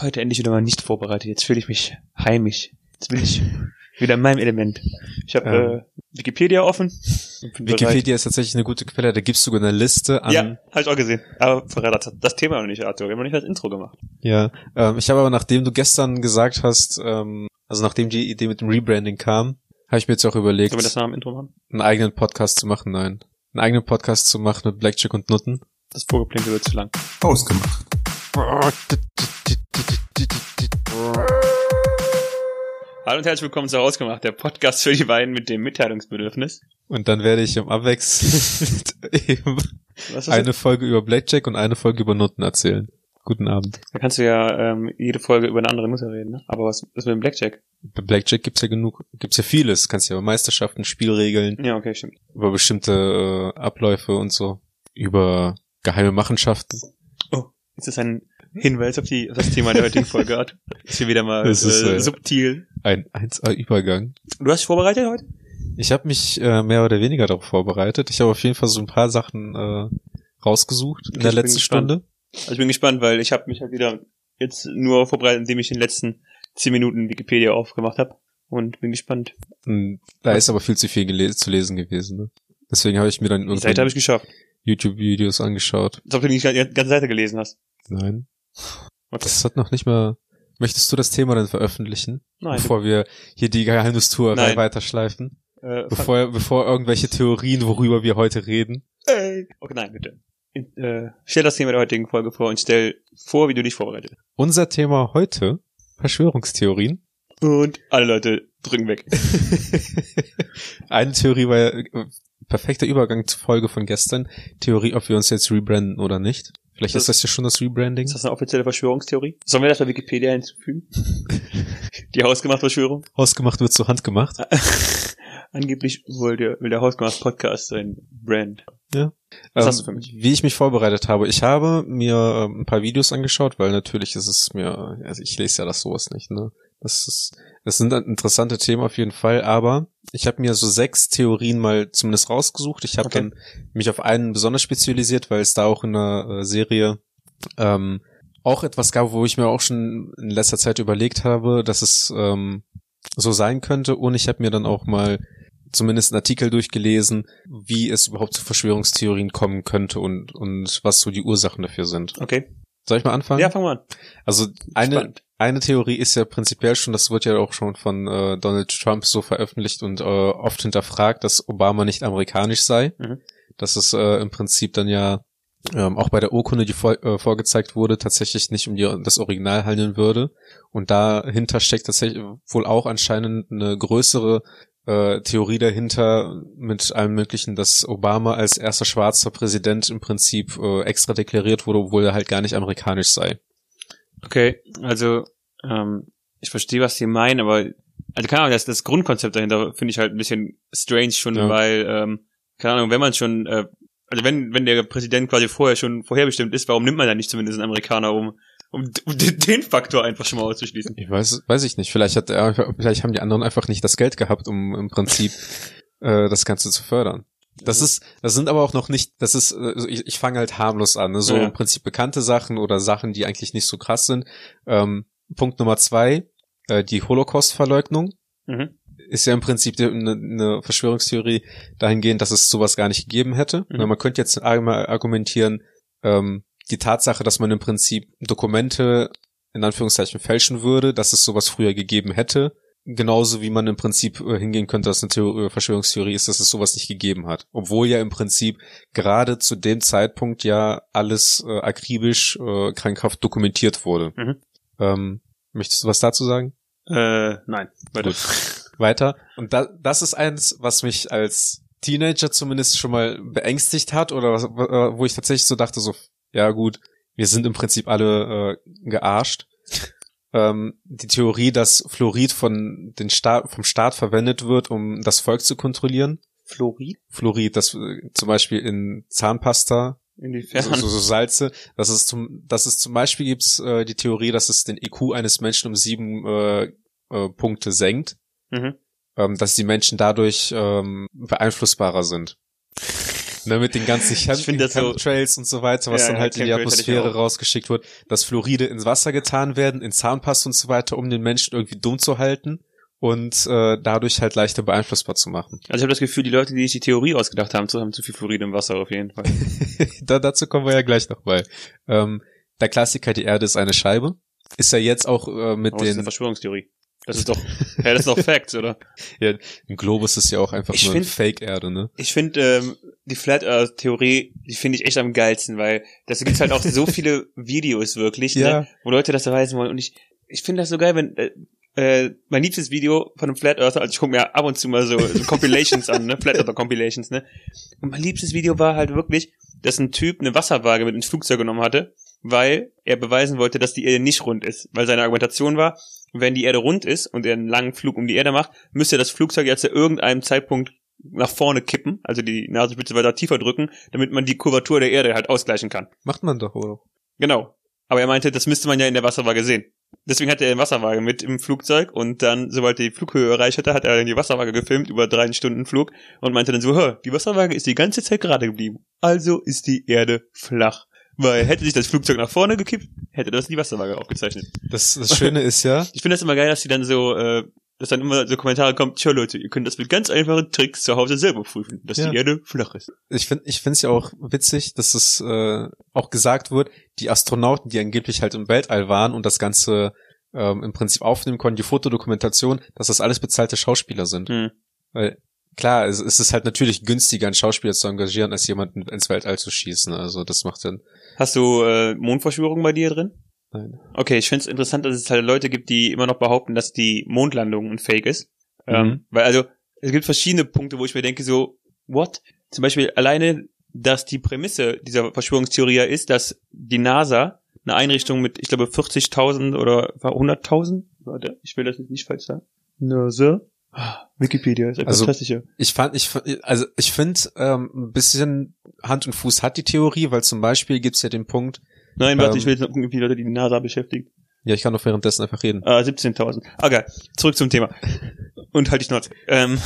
Heute endlich wieder mal nicht vorbereitet. Jetzt fühle ich mich heimisch. Jetzt bin ich wieder in meinem Element. Ich habe Ähm. äh, Wikipedia offen. Wikipedia ist tatsächlich eine gute Quelle, da gibst du sogar eine Liste an. Ja, habe ich auch gesehen. Aber verrät das, das Thema noch nicht, Arthur. Wir haben noch nicht das Intro gemacht. Ja, ähm, ich habe aber, nachdem du gestern gesagt hast, ähm, also nachdem die Idee mit dem Rebranding kam, habe ich mir jetzt auch überlegt, Sollen wir das nach dem Intro machen? einen eigenen Podcast zu machen. Nein, einen eigenen Podcast zu machen mit Blackjack und Nutten. Das Vorgeplinkel wird zu lang. Ausgemacht. Hallo und herzlich willkommen zu Ausgemacht, der Podcast für die beiden mit dem Mitteilungsbedürfnis. Und dann werde ich im Abwechseln eine das? Folge über Blackjack und eine Folge über Nutten erzählen. Guten Abend. Da kannst du ja ähm, jede Folge über eine andere Nutte reden, ne? Aber was ist mit dem Blackjack? Bei Blackjack gibt's ja genug, gibt's ja vieles. Kannst ja über Meisterschaften, Spielregeln, Ja, okay, stimmt. über bestimmte äh, Abläufe und so, über geheime Machenschaften. Ist das ein Hinweis auf, die, auf das Thema der heutigen Folge, Arthur? Ist hier wieder mal Es ist, äh, äh, subtil. Ein 1A-Übergang. Du hast dich vorbereitet heute? Ich habe mich äh, mehr oder weniger darauf vorbereitet. Ich habe auf jeden Fall so ein paar Sachen äh, rausgesucht in der letzten. Stunde. Also ich bin gespannt, weil ich habe mich halt wieder jetzt nur vorbereitet, indem ich in den letzten zehn Minuten Wikipedia aufgemacht habe. Und bin gespannt. Und Da ist aber viel zu viel zu lesen gewesen. Ne? Deswegen habe ich mir dann Die Seite habe irgendwann ich geschafft. YouTube-Videos angeschaut. Als ob du nicht die ganze Seite gelesen hast. Nein, Okay. das hat noch nicht mal... Möchtest du das Thema dann veröffentlichen, Nein. bevor wir hier die Geheimnistuerei weiterschleifen? äh, Bevor, bevor irgendwelche Theorien, worüber wir heute reden? Ey. Okay, nein, bitte. Äh, stell das Thema der heutigen Folge vor und stell vor, wie du dich vorbereitet. Unser Thema heute, Verschwörungstheorien. Und alle Leute drücken weg. Eine Theorie war ja, äh, perfekter Übergang zur Folge von gestern. Theorie, ob wir uns jetzt rebranden oder nicht. Vielleicht Das- ist das ja schon das Rebranding. Ist das eine offizielle Verschwörungstheorie? Sollen wir das bei Wikipedia hinzufügen? Die hausgemachte Verschwörung? Ausgemacht wird zur Hand gemacht. Angeblich will der, will der hausgemacht Podcast sein Brand. Was Ähm, hast du für mich? Wie ich mich vorbereitet habe. Ich habe mir ähm, ein paar Videos angeschaut, weil natürlich ist es mir, also ich lese ja das sowas nicht, ne? Das ist, das sind interessante Themen auf jeden Fall, aber ich habe mir so sechs Theorien mal zumindest rausgesucht. Ich habe Okay. dann mich auf einen besonders spezialisiert, weil es da auch in der äh, Serie ähm, auch etwas gab, wo ich mir auch schon in letzter Zeit überlegt habe, dass es ähm, so sein könnte. Und ich habe mir dann auch mal zumindest einen Artikel durchgelesen, wie es überhaupt zu Verschwörungstheorien kommen könnte und, und was so die Ursachen dafür sind. Okay. Soll ich mal anfangen? Ja, fangen wir an. Also eine, Spannend. Eine Theorie ist ja prinzipiell schon, das wird ja auch schon von äh, Donald Trump so veröffentlicht und äh, oft hinterfragt, dass Obama nicht amerikanisch sei. Mhm. Dass es äh, im Prinzip dann ja ähm, auch bei der Urkunde, die vor, äh, vorgezeigt wurde, tatsächlich nicht um die, das Original handeln würde. Und dahinter steckt tatsächlich wohl auch anscheinend eine größere äh, Theorie dahinter mit allem Möglichen, dass Obama als erster schwarzer Präsident im Prinzip äh, extra deklariert wurde, obwohl er halt gar nicht amerikanisch sei. Okay, also ähm, ich verstehe, was Sie meinen, aber also keine Ahnung, das, das Grundkonzept dahinter finde ich halt ein bisschen strange schon, Ja. weil ähm, keine Ahnung, wenn man schon äh, also wenn wenn der Präsident quasi vorher schon vorherbestimmt ist, warum nimmt man dann nicht zumindest einen Amerikaner, um um, um den, den Faktor einfach schon mal auszuschließen? Ich weiß, weiß ich nicht. Vielleicht hat er, vielleicht haben die anderen einfach nicht das Geld gehabt, um im Prinzip äh, das Ganze zu fördern. Das ist, das sind aber auch noch nicht, das ist, also ich, ich fange halt harmlos an, ne? so Ja. im Prinzip bekannte Sachen oder Sachen, die eigentlich nicht so krass sind. Ähm, Punkt Nummer zwei, äh, die Holocaust-Verleugnung Mhm. ist ja im Prinzip eine, eine Verschwörungstheorie dahingehend, dass es sowas gar nicht gegeben hätte. Mhm. Man könnte jetzt argumentieren, ähm, die Tatsache, dass man im Prinzip Dokumente in Anführungszeichen fälschen würde, dass es sowas früher gegeben hätte, genauso wie man im Prinzip äh, hingehen könnte, dass eine Theorie, Verschwörungstheorie ist, dass es sowas nicht gegeben hat. Obwohl ja im Prinzip gerade zu dem Zeitpunkt ja alles äh, akribisch äh, krankhaft dokumentiert wurde. Mhm. Ähm, möchtest du was dazu sagen? Äh, nein, weiter. weiter. Und da, das ist eins, was mich als Teenager zumindest schon mal beängstigt hat oder was, wo ich tatsächlich so dachte, so, ja gut, wir sind im Prinzip alle äh, gearscht. Ähm, die Theorie, dass Fluorid von den Staat, vom Staat verwendet wird, um das Volk zu kontrollieren. Fluorid? Fluorid, das äh, zum Beispiel in Zahnpasta, Inwiefern? so, so, so Salze, dass es zum, dass es zum Beispiel gibt's äh, die Theorie, dass es den IQ eines Menschen um sieben äh, äh, Punkte senkt Mhm. ähm, dass die Menschen dadurch ähm, beeinflussbarer sind. Ne, mit den ganzen Chem Ich find das so- Chemtrails und so weiter, was Ja, dann halt in die Chemtrails Atmosphäre rausgeschickt wird, dass Fluoride ins Wasser getan werden, in Zahnpasta und so weiter, um den Menschen irgendwie dumm zu halten und äh, dadurch halt leichter beeinflussbar zu machen. Also ich habe das Gefühl, die Leute, die sich die Theorie ausgedacht haben, zu haben zu viel Fluorid im Wasser auf jeden Fall. da, dazu kommen wir ja gleich noch mal. Ähm, der Klassiker, die Erde ist eine Scheibe, ist ja jetzt auch äh, mit Aber das ist eine den Verschwörungstheorie. Das ist doch, ja, das ist doch Facts, oder? im Globus ist ja auch einfach Ich nur find- Fake-Erde, ne? Ich finde ähm, die Flat Earth Theorie, die finde ich echt am geilsten, weil das gibt's halt auch so viele Videos wirklich, Ja. ne, wo Leute das erweisen wollen. Und ich, ich finde das so geil, wenn äh, äh, mein liebstes Video von einem Flat Earther, also ich gucke mir ab und zu mal so, so Compilations an, ne, Flat Earther Compilations, ne. Und mein liebstes Video war halt wirklich, dass ein Typ eine Wasserwaage mit ins Flugzeug genommen hatte, weil er beweisen wollte, dass die Erde nicht rund ist. Weil seine Argumentation war, wenn die Erde rund ist und er einen langen Flug um die Erde macht, müsste das Flugzeug jetzt zu irgendeinem Zeitpunkt nach vorne kippen, also die Nasenspitze weiter tiefer drücken, damit man die Kurvatur der Erde halt ausgleichen kann. Macht man doch, oder? Genau. Aber er meinte, das müsste man ja in der Wasserwaage sehen. Deswegen hatte er eine Wasserwaage mit im Flugzeug und dann, sobald er die Flughöhe erreicht hatte, hat er dann die Wasserwaage gefilmt über drei Stunden Flug und meinte dann so, hör, die Wasserwaage ist die ganze Zeit gerade geblieben. Also ist die Erde flach. Weil hätte sich das Flugzeug nach vorne gekippt, hätte das die Wasserwaage aufgezeichnet. Das, das Schöne ist ja, Ich finde das immer geil, dass die dann so, äh, dass dann immer so Kommentare kommen, tja Leute, ihr könnt das mit ganz einfachen Tricks zu Hause selber prüfen, dass Ja. die Erde flach ist. ich finde ich finde es ja auch witzig, dass es äh, auch gesagt wird, die Astronauten, die angeblich halt im Weltall waren und das Ganze ähm, im Prinzip aufnehmen konnten, die Fotodokumentation, dass das alles bezahlte Schauspieler sind. Hm. Weil klar, es, es ist halt natürlich günstiger, einen Schauspieler zu engagieren, als jemanden ins Weltall zu schießen. Also das macht dann. Hast du äh, Mondverschwörung bei dir drin? Nein. Okay, ich finde es interessant, dass es halt Leute gibt, die immer noch behaupten, dass die Mondlandung ein Fake ist. Mhm. Ähm, weil also, es gibt verschiedene Punkte, wo ich mir denke, so, what? Zum Beispiel alleine, dass die Prämisse dieser Verschwörungstheorie ja ist, dass die NASA eine Einrichtung mit, ich glaube, 40.000 oder 100.000, warte, ich will das jetzt nicht falsch sagen. NASA? Ah, Wikipedia ist einfach Also-. Ich fand, ich also ich finde ähm, ein bisschen Hand und Fuß hat die Theorie, weil zum Beispiel gibt's ja den Punkt, Nein, warte, Ähm, ich will jetzt noch gucken, wie Leute die NASA beschäftigt. ja, ich kann doch währenddessen einfach reden. Ah, 17.000. Ah, geil. Zurück zum Thema. Und halt die Schnauze. Ähm,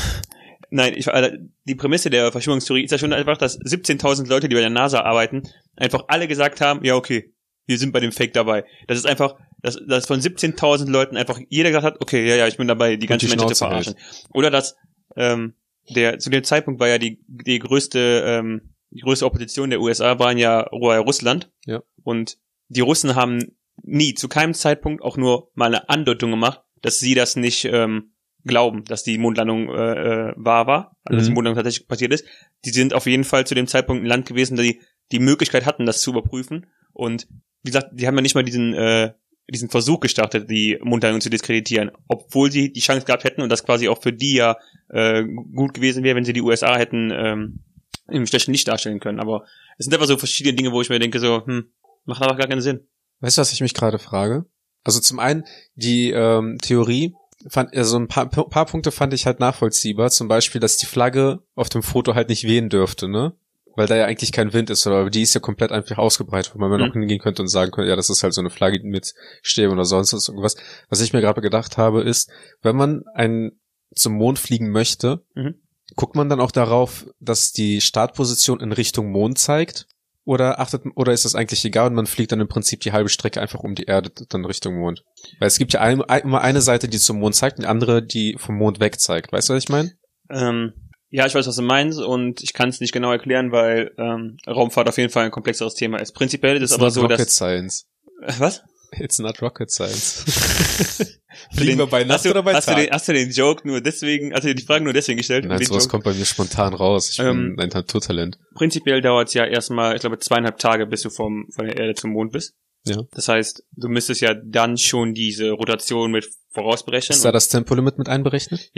nein, ich, Alter, die Prämisse der Verschwörungstheorie ist ja schon einfach, dass 17.000 Leute, die bei der NASA arbeiten, einfach alle gesagt haben, ja, okay, wir sind bei dem Fake dabei. Das ist einfach, dass, dass von 17.000 Leuten einfach jeder gesagt hat, okay, ja, ja, ich bin dabei, die ganzen die Menschen zu hält. verarschen. Oder dass, ähm, der, zu dem Zeitpunkt war ja die, die größte, ähm, die größte Opposition der USA waren ja Russland. Ja. Und die Russen haben nie, zu keinem Zeitpunkt auch nur mal eine Andeutung gemacht, dass sie das nicht ähm, glauben, dass die Mondlandung äh, äh, wahr war, also dass die Mhm. Mondlandung tatsächlich passiert ist. Die sind auf jeden Fall zu dem Zeitpunkt ein Land gewesen, die die Möglichkeit hatten, das zu überprüfen. Und wie gesagt, die haben ja nicht mal diesen äh, diesen Versuch gestartet, die Mondlandung zu diskreditieren, obwohl sie die Chance gehabt hätten und das quasi auch für die ja äh, gut gewesen wäre, wenn sie die USA hätten ähm, im schlechten Licht darstellen können. Aber es sind einfach so verschiedene Dinge, wo ich mir denke, so, hm, macht einfach gar keinen Sinn. Weißt du, was ich mich gerade frage? Also zum einen die ähm, Theorie fand also ein paar, paar Punkte fand ich halt nachvollziehbar. Zum Beispiel, dass die Flagge auf dem Foto halt nicht wehen dürfte, ne? Weil da ja eigentlich kein Wind ist, aber die ist ja komplett einfach ausgebreitet, wo man Mhm. auch hingehen könnte und sagen könnte, ja, das ist halt so eine Flagge mit Stäben oder sonst was irgendwas. Was ich mir gerade gedacht habe, ist, wenn man ein zum Mond fliegen möchte, Mhm. guckt man dann auch darauf, dass die Startposition in Richtung Mond zeigt? Oder achtet, oder ist das eigentlich egal und man fliegt dann im Prinzip die halbe Strecke einfach um die Erde dann Richtung Mond? Weil es gibt ja ein, ein, immer eine Seite, die zum Mond zeigt und die andere, die vom Mond weg zeigt. Weißt du, was ich meine? Ähm, ja, ich weiß, was du meinst und ich kann es nicht genau erklären, weil ähm, Raumfahrt auf jeden Fall ein komplexeres Thema ist. Prinzipiell ist es aber so, rocket dass... science. Äh, Was? It's not rocket science. Fliegen den- wir bei Nacht hast du, oder bei hast Tag? Du den, hast du den Joke nur deswegen, hast du dir die Frage nur deswegen gestellt? Nein, sowas Joke? kommt bei mir spontan raus. Ich Ähm, bin ein Naturtalent. Prinzipiell dauert es ja erstmal, ich glaube, zweieinhalb Tage, bis du vom, von der Erde zum Mond bist. Ja. Das heißt, du müsstest ja dann schon diese Rotation mit vorausberechnen. Ist da das Tempolimit mit einberechnet?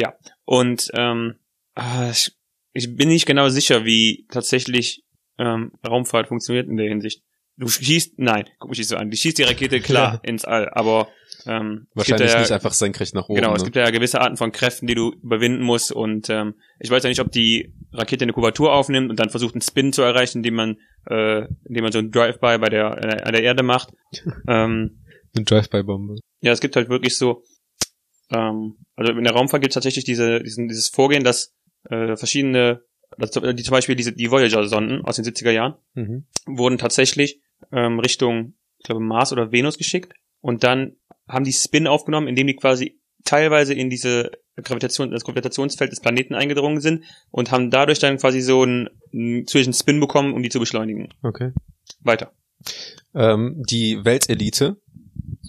Und ähm, ich, ich bin nicht genau sicher, wie tatsächlich ähm, Raumfahrt funktioniert in der Hinsicht. Du schießt, nein, guck mich nicht so an. Du schießt die Rakete klar ins All, aber ähm, es Wahrscheinlich ja, nicht einfach senkrecht nach oben. Genau, es ne? gibt ja gewisse Arten von Kräften, die du überwinden musst und ähm, ich weiß ja nicht, ob die Rakete eine Kubatur aufnimmt und dann versucht einen Spin zu erreichen, indem man äh, indem man so einen Drive-by bei der äh, an der Erde macht. ähm, Eine Drive-by-Bombe. ja, es gibt halt wirklich so, ähm, also in der Raumfahrt gibt es tatsächlich diese, diesen, dieses Vorgehen, dass äh, verschiedene also die, zum Beispiel diese, die Voyager-Sonden aus den 70er Jahren, Mhm. wurden tatsächlich ähm, Richtung, ich glaube, Mars oder Venus geschickt und dann haben die Spin aufgenommen, indem die quasi teilweise in diese Gravitation, das Gravitationsfeld des Planeten eingedrungen sind und haben dadurch dann quasi so einen, einen zusätzlichen Spin bekommen, um die zu beschleunigen. Okay. Weiter. Ähm, die Weltelite,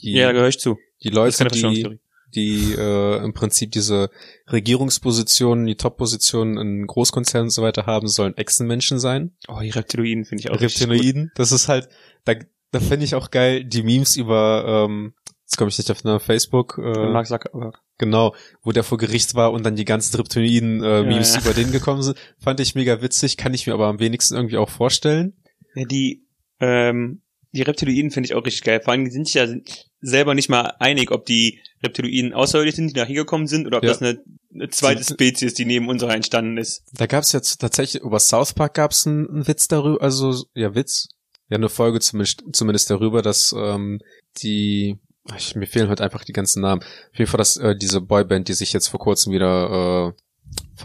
die, Ja, da gehöre ich zu. die Leute, die. Die äh, im Prinzip diese Regierungspositionen, die Top-Positionen in Großkonzernen und so weiter haben, sollen Echsenmenschen sein. Oh, die Reptiloiden finde ich auch. Reptiloiden. Das ist halt, da, da finde ich auch geil, die Memes über, ähm, jetzt komme ich nicht auf den Namen, Facebook, äh, Mark Zuckerberg. genau, wo der vor Gericht war und dann die ganzen Reptiloiden-Memes Ja, ja. über den gekommen sind, fand ich mega witzig, kann ich mir aber am wenigsten irgendwie auch vorstellen. Ja, die, ähm, die Reptiloiden finde ich auch richtig geil. Vor allem sind sich ja selber nicht mal einig, ob die Reptiloiden außerirdisch sind, die nach hier gekommen sind, oder ob Ja. das eine, eine zweite Spezies, die neben unserer entstanden ist. Da gab es jetzt tatsächlich, über South Park gab es einen, einen Witz darüber, also, ja, Witz. Ja, eine Folge zumindest, zumindest darüber, dass ähm, die, ach, ich, mir fehlen halt einfach die ganzen Namen. Auf jeden Fall, dass äh, diese Boyband, die sich jetzt vor kurzem wieder äh,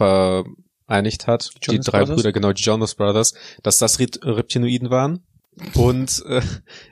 vereinigt hat, die, Jonas drei Brothers? Brüder, genau, die Jonas Brothers, dass das Rep Reptinoiden waren. Und äh,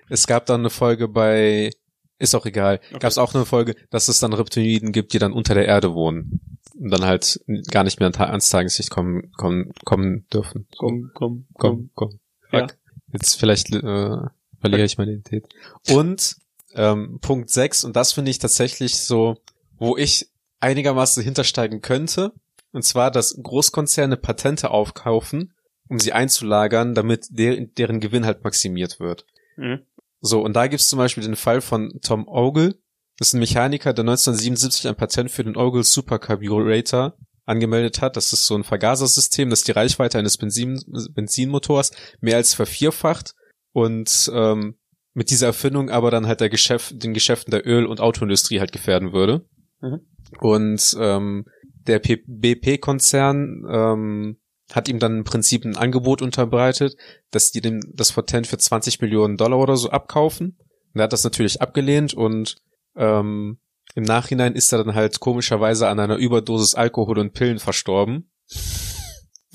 es gab dann eine Folge bei, ist auch egal, Okay. gab es auch eine Folge, dass es dann Reptinoiden gibt, die dann unter der Erde wohnen und dann halt gar nicht mehr ans Tageslicht kommen, kommen, kommen dürfen. Komm, komm, komm, komm. Ja. Fuck. Jetzt vielleicht äh, verliere ich meine Identität. Und ähm, Punkt 6, und das finde ich tatsächlich so, wo ich einigermaßen hintersteigen könnte, und zwar, dass Großkonzerne Patente aufkaufen, um sie einzulagern, damit der, deren Gewinn halt maximiert wird. Mhm. So, und da gibt's zum Beispiel den Fall von Tom Ogle. Das ist ein Mechaniker, der 1977 ein Patent für den Ogle Supercarburator angemeldet hat. Das ist so ein Vergasersystem, das die Reichweite eines Benzin, Benzinmotors mehr als vervierfacht und ähm, mit dieser Erfindung aber dann halt der Geschäft, den Geschäften der Öl- und Autoindustrie halt gefährden würde. Mhm. Und ähm, der BP-Konzern ähm, hat ihm dann im Prinzip ein Angebot unterbreitet, dass die dem das Patent für 20 Millionen Dollar oder so abkaufen. Und er hat das natürlich abgelehnt und ähm, im Nachhinein ist er dann halt komischerweise an einer Überdosis Alkohol und Pillen verstorben.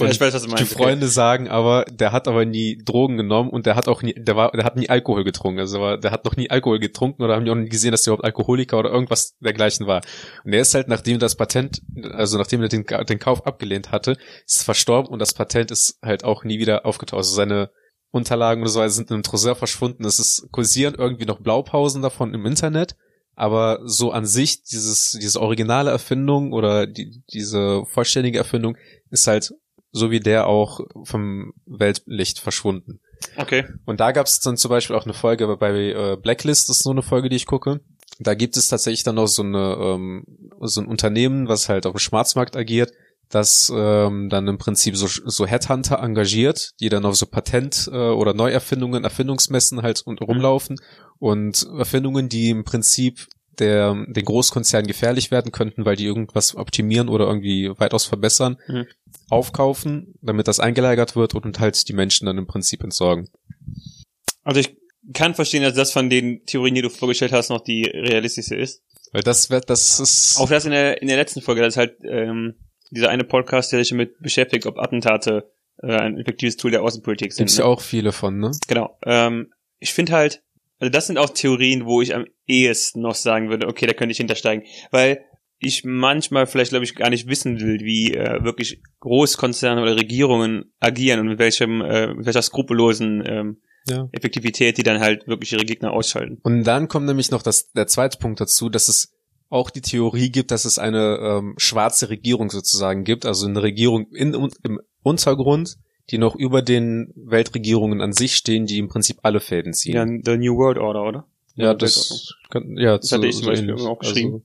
Und ich weiß, was du die meinst. Freunde sagen aber, der hat aber nie Drogen genommen und der hat auch nie, der war, der hat nie Alkohol getrunken. Also war, der hat noch nie Alkohol getrunken oder haben die auch nie gesehen, dass der überhaupt Alkoholiker oder irgendwas dergleichen war. Und er ist halt, nachdem das Patent, also nachdem er den, den Kauf abgelehnt hatte, ist verstorben und das Patent ist halt auch nie wieder aufgetaucht. Also seine Unterlagen oder so sind in einem Tresor verschwunden. Es ist kursieren irgendwie noch Blaupausen davon im Internet. Aber so an sich, dieses, diese originale Erfindung oder die, diese vollständige Erfindung ist halt so wie der auch vom Weltlicht verschwunden. Okay. Und da gab es dann zum Beispiel auch eine Folge bei äh, Blacklist, das ist so eine Folge, die ich gucke. Da gibt es tatsächlich dann noch so eine ähm, so ein Unternehmen, was halt auf dem Schwarzmarkt agiert, das ähm, dann im Prinzip so, so Headhunter engagiert, die dann auf so Patent- äh, oder Neuerfindungen, Erfindungsmessen halt und rumlaufen und Erfindungen, die im Prinzip der den Großkonzernen gefährlich werden könnten, weil die irgendwas optimieren oder irgendwie weitaus verbessern, Mhm. aufkaufen, damit das eingelagert wird und halt die Menschen dann im Prinzip entsorgen. Also ich kann verstehen, dass das von den Theorien, die du vorgestellt hast, noch die realistische ist. Weil das wird, das ist. Auch das in der, in der letzten Folge, das ist halt ähm, dieser eine Podcast, der sich damit beschäftigt, ob Attentate äh, ein effektives Tool der Außenpolitik sind. gibt's ne? ja auch viele von, ne? Genau. Ähm, ich finde halt, also das sind auch Theorien, wo ich am ehesten noch sagen würde, okay, da könnte ich hintersteigen. Weil ich manchmal vielleicht, glaube ich, gar nicht wissen will, wie äh, wirklich Großkonzerne oder Regierungen agieren und mit welchem, äh, mit welcher skrupellosen ähm, Ja. Effektivität die dann halt wirklich ihre Gegner ausschalten. Und dann kommt nämlich noch das, der zweite Punkt dazu, dass es auch die Theorie gibt, dass es eine ähm, schwarze Regierung sozusagen gibt, also eine Regierung in, im Untergrund, die noch über den Weltregierungen an sich stehen, die im Prinzip alle Fäden ziehen. Ja, The New World Order, oder? Ja, Neue das, kann, ja, Das hatte ich zum Beispiel ähnlich. auch geschrieben.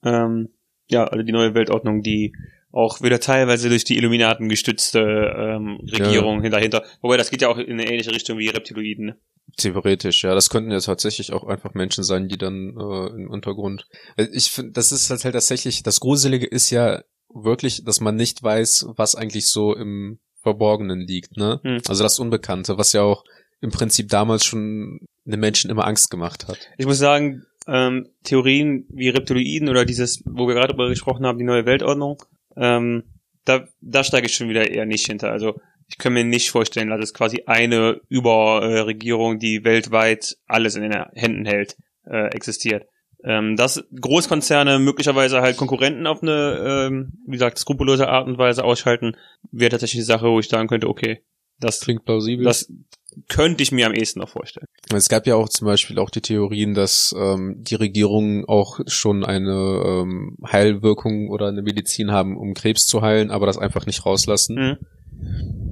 Also, Ähm, ja, also die neue Weltordnung, die auch wieder teilweise durch die Illuminaten gestützte ähm, Regierung dahinter. Wobei das geht ja auch in eine ähnliche Richtung wie Reptiloiden. Ne? Theoretisch, ja. Das könnten ja tatsächlich auch einfach Menschen sein, die dann äh, im Untergrund. Ich finde, das ist halt tatsächlich, das Gruselige ist ja wirklich, dass man nicht weiß, was eigentlich so im Verborgenen liegt, ne? Hm. Also das Unbekannte, was ja auch im Prinzip damals schon den Menschen immer Angst gemacht hat. Ich muss sagen, ähm, Theorien wie Reptiloiden oder dieses, wo wir gerade drüber gesprochen haben, die neue Weltordnung, ähm, da, da steige ich schon wieder eher nicht hinter. Also ich kann mir nicht vorstellen, dass es quasi eine Überregierung, die weltweit alles in den Händen hält, äh, existiert. Ähm, dass Großkonzerne möglicherweise halt Konkurrenten auf eine, ähm, wie gesagt, skrupellose Art und Weise ausschalten, wäre tatsächlich die Sache, wo ich sagen könnte, okay, das Klingt plausibel. das könnte ich mir am ehesten noch vorstellen. Es gab ja auch zum Beispiel auch die Theorien, dass ähm, die Regierungen auch schon eine ähm, Heilwirkung oder eine Medizin haben, um Krebs zu heilen, aber das einfach nicht rauslassen. Mhm.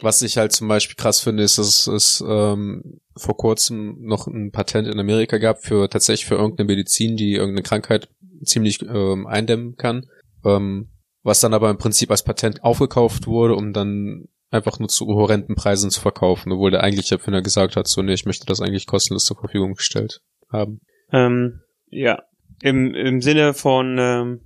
Was ich halt zum Beispiel krass finde, ist, dass es ähm, vor kurzem noch ein Patent in Amerika gab für tatsächlich für irgendeine Medizin, die irgendeine Krankheit ziemlich ähm, eindämmen kann. Ähm, was dann aber im Prinzip als Patent aufgekauft wurde, um dann einfach nur zu horrenden Preisen zu verkaufen, obwohl der eigentliche Erfinder gesagt hat, so nee, ich möchte das eigentlich kostenlos zur Verfügung gestellt haben. Ähm, ja, im, im Sinne von, ähm,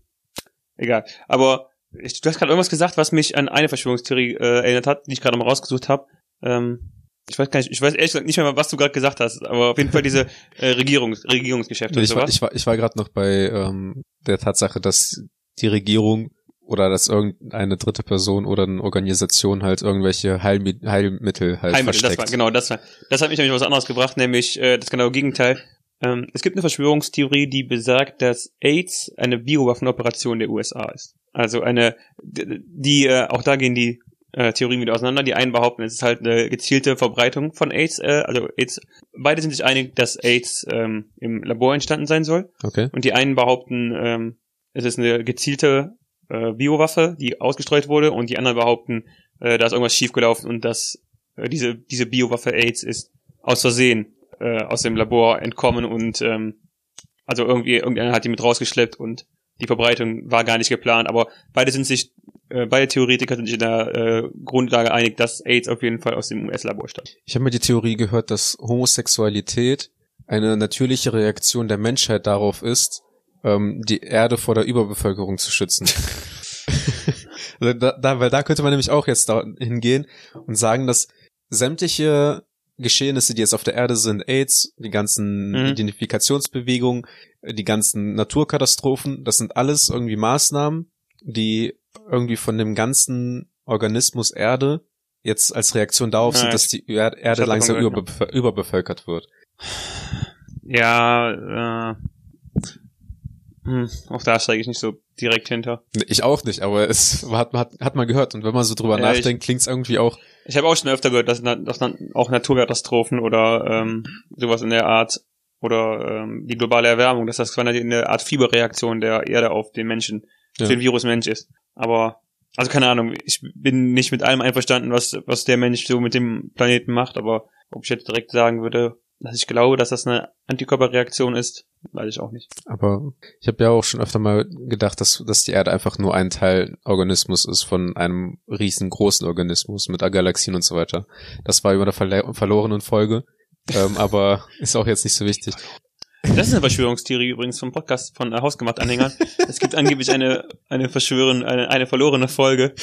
egal. Aber ich, du hast gerade irgendwas gesagt, was mich an eine Verschwörungstheorie äh, erinnert hat, die ich gerade mal rausgesucht habe. Ähm, ich weiß gar nicht, ich weiß ehrlich gesagt nicht mehr, was du gerade gesagt hast, aber auf jeden Fall diese äh, Regierungs, Regierungsgeschäfte. und Ich war, ich war, ich war gerade noch bei ähm, der Tatsache, dass die Regierung oder dass irgendeine dritte Person oder eine Organisation halt irgendwelche Heilmi Heilmittel halt Heilmittel, das versteckt. war, genau, das war, das hat mich nämlich was anderes gebracht, nämlich äh, das genaue Gegenteil. Ähm, es gibt eine Verschwörungstheorie, die besagt, dass AIDS eine Biowaffenoperation der USA ist. Also eine, die, die äh, auch da gehen die äh, Theorien wieder auseinander. Die einen behaupten, es ist halt eine gezielte Verbreitung von AIDS, äh, also AIDS. Beide sind sich einig, dass AIDS ähm, im Labor entstanden sein soll. Okay. Und die einen behaupten, ähm, es ist eine gezielte äh, Biowaffe, die ausgestreut wurde, und die anderen behaupten, äh, da ist irgendwas schiefgelaufen und dass äh, diese, diese Biowaffe AIDS ist aus Versehen äh, aus dem Labor entkommen und ähm, also irgendwie irgendeiner hat die mit rausgeschleppt und die Verbreitung war gar nicht geplant, aber beide sind sich, äh, beide Theoretiker sind sich in der äh, Grundlage einig, dass AIDS auf jeden Fall aus dem US-Labor stammt. Ich habe mir die Theorie gehört, dass Homosexualität eine natürliche Reaktion der Menschheit darauf ist, ähm, die Erde vor der Überbevölkerung zu schützen. Also da, da, weil da könnte man nämlich auch jetzt da hingehen und sagen, dass sämtliche Geschehnisse, die jetzt auf der Erde sind, AIDS, die ganzen Mhm. Identifikationsbewegungen, die ganzen Naturkatastrophen, das sind alles irgendwie Maßnahmen, die irgendwie von dem ganzen Organismus Erde jetzt als Reaktion darauf Ja, sind, dass die Er- Erde langsam überbevö überbevölkert wird. Ja, äh, hm, auch da steige ich nicht so direkt hinter. Ich auch nicht, aber es hat, hat, hat man gehört. Und wenn man so drüber ich- nachdenkt, klingt's irgendwie auch, Ich habe auch schon öfter gehört, dass, dass dann auch Naturkatastrophen oder ähm, sowas in der Art oder ähm, die globale Erwärmung, dass das quasi eine Art Fieberreaktion der Erde auf den Menschen, Ja. auf den Virus Mensch ist. Aber, also keine Ahnung, ich bin nicht mit allem einverstanden, was, was der Mensch so mit dem Planeten macht, aber ob ich jetzt direkt sagen würde, dass ich glaube, dass das eine Antikörperreaktion ist, weiß ich auch nicht. aber ich habe ja auch schon öfter mal gedacht, dass, dass die Erde einfach nur ein Teil Organismus ist von einem riesengroßen Organismus mit Galaxien und so weiter. Das war über der verle verlorenen Folge. ähm, aber ist auch jetzt nicht so wichtig. Das ist eine Verschwörungstheorie übrigens vom Podcast von äh, Hausgemacht-Anhängern. es gibt angeblich eine, eine Verschwören, eine, eine verlorene Folge.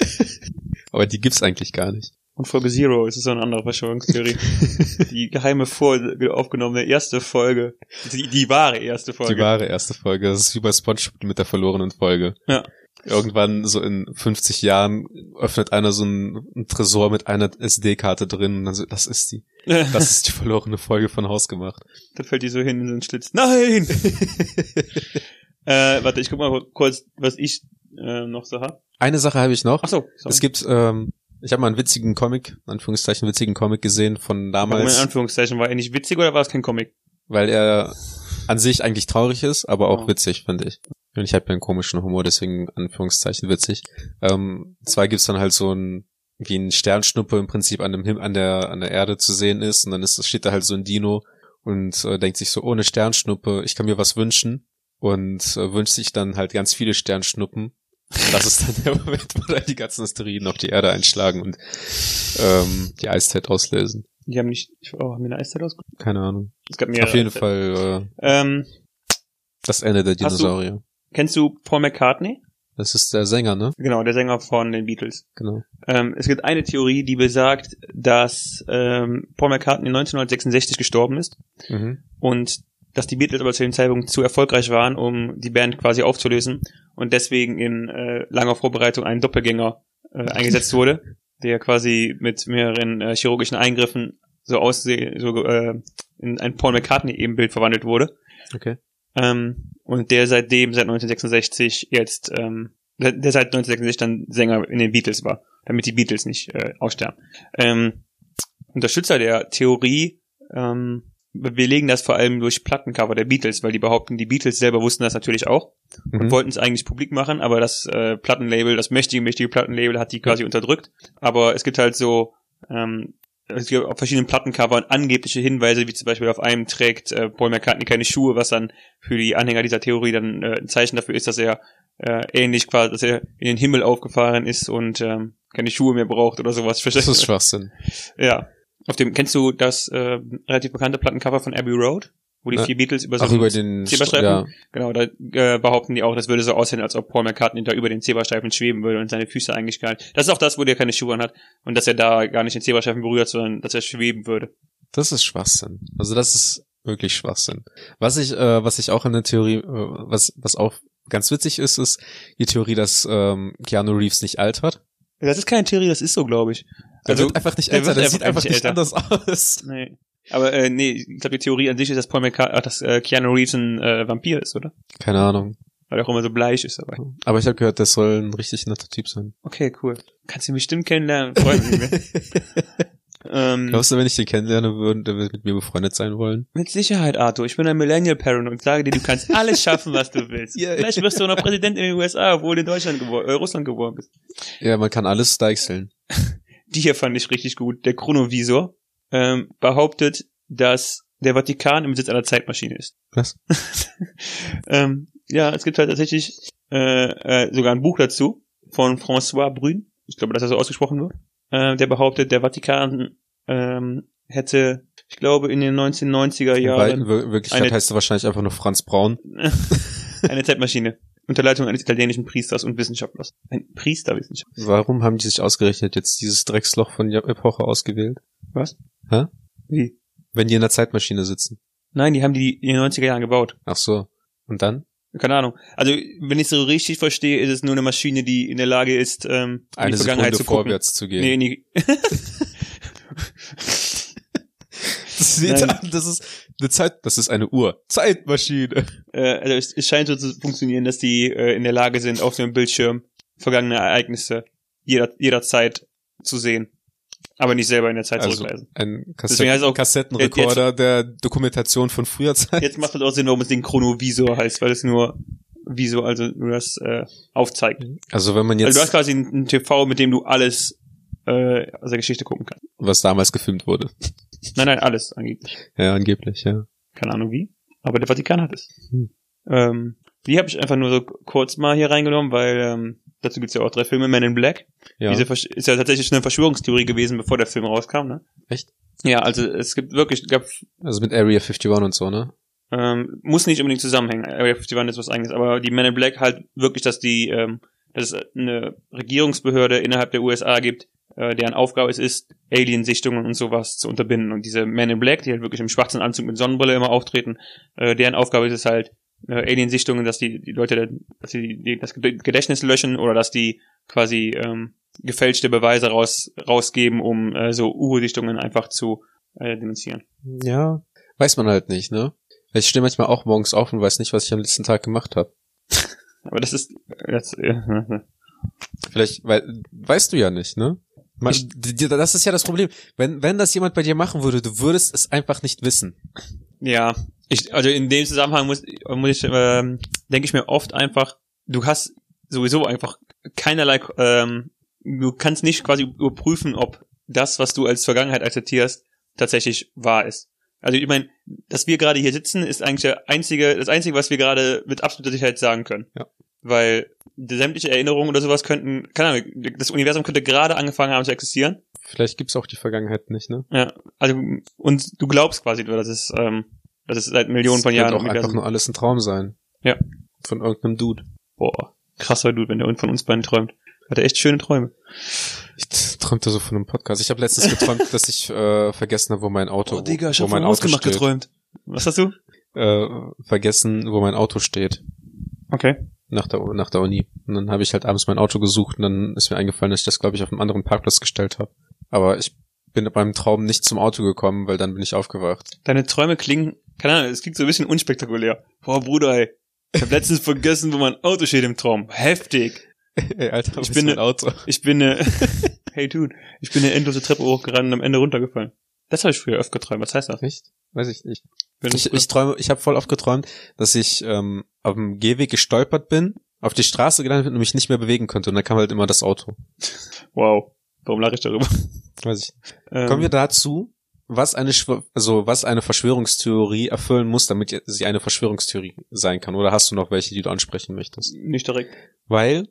Aber die gibt's eigentlich gar nicht. Und Folge Zero ist so eine andere Verschwörungstheorie. die geheime Folge, aufgenommene erste Folge. Die, die wahre erste Folge. Die wahre erste Folge. Das ist wie bei SpongeBob mit der verlorenen Folge. Ja. Irgendwann so in 50 Jahren öffnet einer so einen, einen Tresor mit einer SD-Karte drin und dann so, das ist die. Das ist die verlorene Folge von Haus gemacht. Dann fällt die so hin in so einen Schlitz. Nein! äh, warte, ich guck mal kurz, was ich äh, noch so hab. Eine Sache habe ich noch. Ach so, sorry. Es gibt, ähm, ich habe mal einen witzigen Comic, in Anführungszeichen witzigen Comic gesehen von Warum in damals, Anführungszeichen, war er nicht witzig oder war es kein Comic? weil er an sich eigentlich traurig ist, aber auch Oh. witzig, finde ich. Und ich habe ja einen komischen Humor, deswegen Anführungszeichen witzig. Ähm, zwar gibt's dann halt so ein wie ein Sternschnuppe im Prinzip an dem Him an der an der Erde zu sehen ist und dann ist steht da halt so ein Dino und äh, denkt sich so ohne Sternschnuppe, ich kann mir was wünschen und äh, wünscht sich dann halt ganz viele Sternschnuppen. Das ist dann der Moment, wo dann die ganzen Asteroiden auf die Erde einschlagen und ähm, die Eiszeit auslösen. Die haben nicht, oh, haben wir eine Eiszeit ausgeguckt? Keine Ahnung. Es gab mehrere Auf jeden. Fall äh, Ähm, das Ende der Hast du- Dinosaurier. kennst du Paul McCartney? Das ist der Sänger, ne? Genau, der Sänger von den Beatles. Genau. Ähm, es gibt eine Theorie, die besagt, dass ähm, Paul McCartney 1966 gestorben ist Mhm. und dass die Beatles aber zu dem Zeitpunkt zu erfolgreich waren, um die Band quasi aufzulösen und deswegen in äh, langer Vorbereitung ein Doppelgänger äh, eingesetzt wurde, der quasi mit mehreren äh, chirurgischen Eingriffen so aussehen, so äh, in ein Paul McCartney Ebenbild verwandelt wurde. Okay. Ähm, und der seitdem, seit 1966 jetzt, ähm, der der seit 1966 dann Sänger in den Beatles war, damit die Beatles nicht äh, aussterben. Ähm, Unterstützer der Theorie ähm, belegen das vor allem durch Plattencover der Beatles, weil die behaupten, die Beatles selber wussten das natürlich auch und Mhm. wollten es eigentlich publik machen, aber das äh, Plattenlabel, das mächtige, mächtige Plattenlabel hat die quasi unterdrückt. Aber es gibt halt so ähm, es gibt auf verschiedenen Plattencovern angebliche Hinweise, wie zum Beispiel auf einem trägt äh, Paul McCartney keine Schuhe, was dann für die Anhänger dieser Theorie dann äh, ein Zeichen dafür ist, dass er äh, ähnlich quasi, dass er in den Himmel aufgefahren ist und ähm, keine Schuhe mehr braucht oder sowas. Das ist Schwachsinn. ja. Auf dem kennst du das äh, relativ bekannte Plattencover von Abbey Road, wo die Na, vier Beatles über so Ach, über den Zebrastreifen? ja, Genau, da äh, behaupten die auch, das würde so aussehen, als ob Paul McCartney da über den Zebrastreifen schweben würde und seine Füße eigentlich gar nicht. Das ist auch das, wo der keine Schuhe hat und dass er da gar nicht den Zebrastreifen berührt, sondern dass er schweben würde. Das ist Schwachsinn. Also das ist wirklich Schwachsinn. Was ich, äh, was ich auch in der Theorie, äh, was, was auch ganz witzig ist, ist die Theorie, dass ähm, Keanu Reeves nicht altert. Das ist keine Theorie, das ist so, glaube ich. Also, wird einfach nicht älter, der einfach sieht einfach nicht älter. anders aus. Nee. Aber äh, nee, ich glaube, die Theorie an sich ist, dass Paul McCartney, dass äh, Keanu Reeves ein äh, Vampir ist, oder? Keine Ahnung. Weil er auch immer so bleich ist dabei. Aber ich habe gehört, das soll ein richtig netter Typ sein. Okay, cool. Kannst du ihn bestimmt kennenlernen. Freuen mich. ähm, Glaubst du, wenn ich den kennenlernen würde, der wird mit mir befreundet sein wollen? Mit Sicherheit, Arthur. Ich bin ein Millennial Parent und sage dir, du kannst alles schaffen, was du willst. Ja. Vielleicht wirst du auch noch Präsident in den USA, obwohl du in Deutschland geboren, äh, Russland geboren bist. Ja, man kann alles deichseln. Die hier fand ich richtig gut. Der Chronovisor ähm, behauptet, dass der Vatikan im Besitz einer Zeitmaschine ist. Was? ähm, ja, es gibt halt tatsächlich äh, äh, sogar ein Buch dazu von François Brün. Ich glaube, dass er so ausgesprochen wird. Äh, der behauptet, der Vatikan ähm, hätte, ich glaube, in den 1990er In Jahren Wir- Wirklichkeit eine- heißt er wahrscheinlich einfach nur Franz Braun. eine Zeitmaschine. Unter Leitung eines italienischen Priesters und Wissenschaftlers. Ein Priesterwissenschaftler. Warum haben die sich ausgerechnet jetzt dieses Drecksloch von der Epoche ausgewählt? Was? Hä? Wie? Wenn die in der Zeitmaschine sitzen. Nein, die haben die in den 90er Jahren gebaut. Ach so. Und dann? Keine Ahnung. Also, wenn ich so richtig verstehe, ist es nur eine Maschine, die in der Lage ist, ähm, in Eine die Vergangenheit Sekunde zu gucken. vorwärts zu gehen. Nee, die, Das, Nein. das ist eine Zeit, das ist eine Uhr. Zeitmaschine. äh, also es, es scheint so zu funktionieren, dass die äh, in der Lage sind, auf dem Bildschirm vergangene Ereignisse jeder, jederzeit zu sehen. Aber nicht selber in der Zeit Also zurückreisen. ein Kassetten, heißt es auch- Kassettenrekorder der Dokumentation von früher Zeit. Jetzt macht das auch Sinn, warum es den Chronovisor heißt, weil es nur Visor, also nur das äh, aufzeigt. Also wenn man jetzt, Also du hast quasi ein, ein TV, mit dem du alles äh, aus der Geschichte gucken kannst. was damals gefilmt wurde. Nein, nein, alles angeblich. Ja, angeblich, ja. Keine Ahnung wie. Aber der Vatikan hat es. Hm. Ähm, die habe ich einfach nur so kurz mal hier reingenommen, weil ähm, dazu gibt's ja auch drei Filme, Men in Black. Ja. Diese Versch- ist ja tatsächlich eine Verschwörungstheorie gewesen, bevor der Film rauskam, ne? Echt? Ja, also es gibt wirklich, gab, Also mit Area 51 und so, ne? ähm, muss nicht unbedingt zusammenhängen. Area 51 ist was eigenes, aber die Men in Black halt wirklich, dass die, ähm, dass es eine Regierungsbehörde innerhalb der USA gibt, äh, deren Aufgabe es ist, Aliensichtungen und sowas zu unterbinden. Und diese Men in Black, die halt wirklich im schwarzen Anzug mit Sonnenbrille immer auftreten, äh, deren Aufgabe ist es halt, äh, Aliensichtungen, dass die, die Leute, dass sie die, das Gedächtnis löschen oder dass die quasi ähm, gefälschte Beweise raus, rausgeben, um äh, so UFO-Sichtungen einfach zu äh, denunzieren. Ja. Weiß man halt nicht, ne? Ich stehe manchmal auch morgens auf und weiß nicht, was ich am letzten Tag gemacht habe. Aber das ist das, äh, Vielleicht, weil, weißt du ja nicht, ne? Man, d- das ist ja das Problem. Wenn, wenn das jemand bei dir machen würde, du würdest es einfach nicht wissen. Ja, ich, also in dem Zusammenhang muss, muss ich, ähm, denke ich mir oft einfach, du hast sowieso einfach keinerlei, ähm, du kannst nicht quasi überprüfen, ob das, was du als Vergangenheit akzeptierst, tatsächlich wahr ist. Also ich meine, dass wir gerade hier sitzen, ist eigentlich der einzige, das einzige, was wir gerade mit absoluter Sicherheit sagen können. Ja. Weil sämtliche Erinnerungen oder sowas könnten, keine Ahnung, das Universum könnte gerade angefangen haben zu existieren. Vielleicht gibt's auch die Vergangenheit nicht, ne? Ja, also und du glaubst quasi dass es, ähm, dass es seit Millionen von Es Jahren auch im einfach Universum- nur alles ein Traum sein. Ja. Von irgendeinem Dude. Boah, krasser Dude, wenn der von uns beiden träumt. Hat er echt schöne Träume. Ich träumte so von einem Podcast. Ich habe letztens geträumt, dass ich äh, vergessen habe, wo mein Auto, Oh, Digga, ich wo hab mein von Auto ausgemacht steht. geträumt. Was hast du? äh, vergessen, wo mein Auto steht. Okay. Nach der, nach der Uni. Und dann habe ich halt abends mein Auto gesucht und dann ist mir eingefallen, dass ich das, glaube ich, auf einem anderen Parkplatz gestellt habe. Aber ich bin beim Traum nicht zum Auto gekommen, weil dann bin ich aufgewacht. Deine Träume klingen, keine Ahnung, es klingt so ein bisschen unspektakulär. Boah, Bruder, ey. Ich hab letztens vergessen, wo mein Auto steht im Traum. Heftig. Ey, Alter, Ich bin mein Auto. Ich bin eine, hey dude, ich bin eine endlose Treppe hochgerannt und am Ende runtergefallen. Das habe ich früher öfter geträumt. Was heißt das? Echt? Weiß ich nicht. Wenn Ich, ich träume, ich habe voll oft geträumt, dass ich ähm, auf dem Gehweg gestolpert bin, auf die Straße gelandet bin und mich nicht mehr bewegen konnte. Und dann kam halt immer das Auto. wow. Warum lache ich darüber? Weiß ich. Ähm, Kommen wir dazu, was eine also was eine Verschwörungstheorie erfüllen muss, damit sie eine Verschwörungstheorie sein kann. Oder hast du noch welche, die du ansprechen möchtest? Nicht direkt. Weil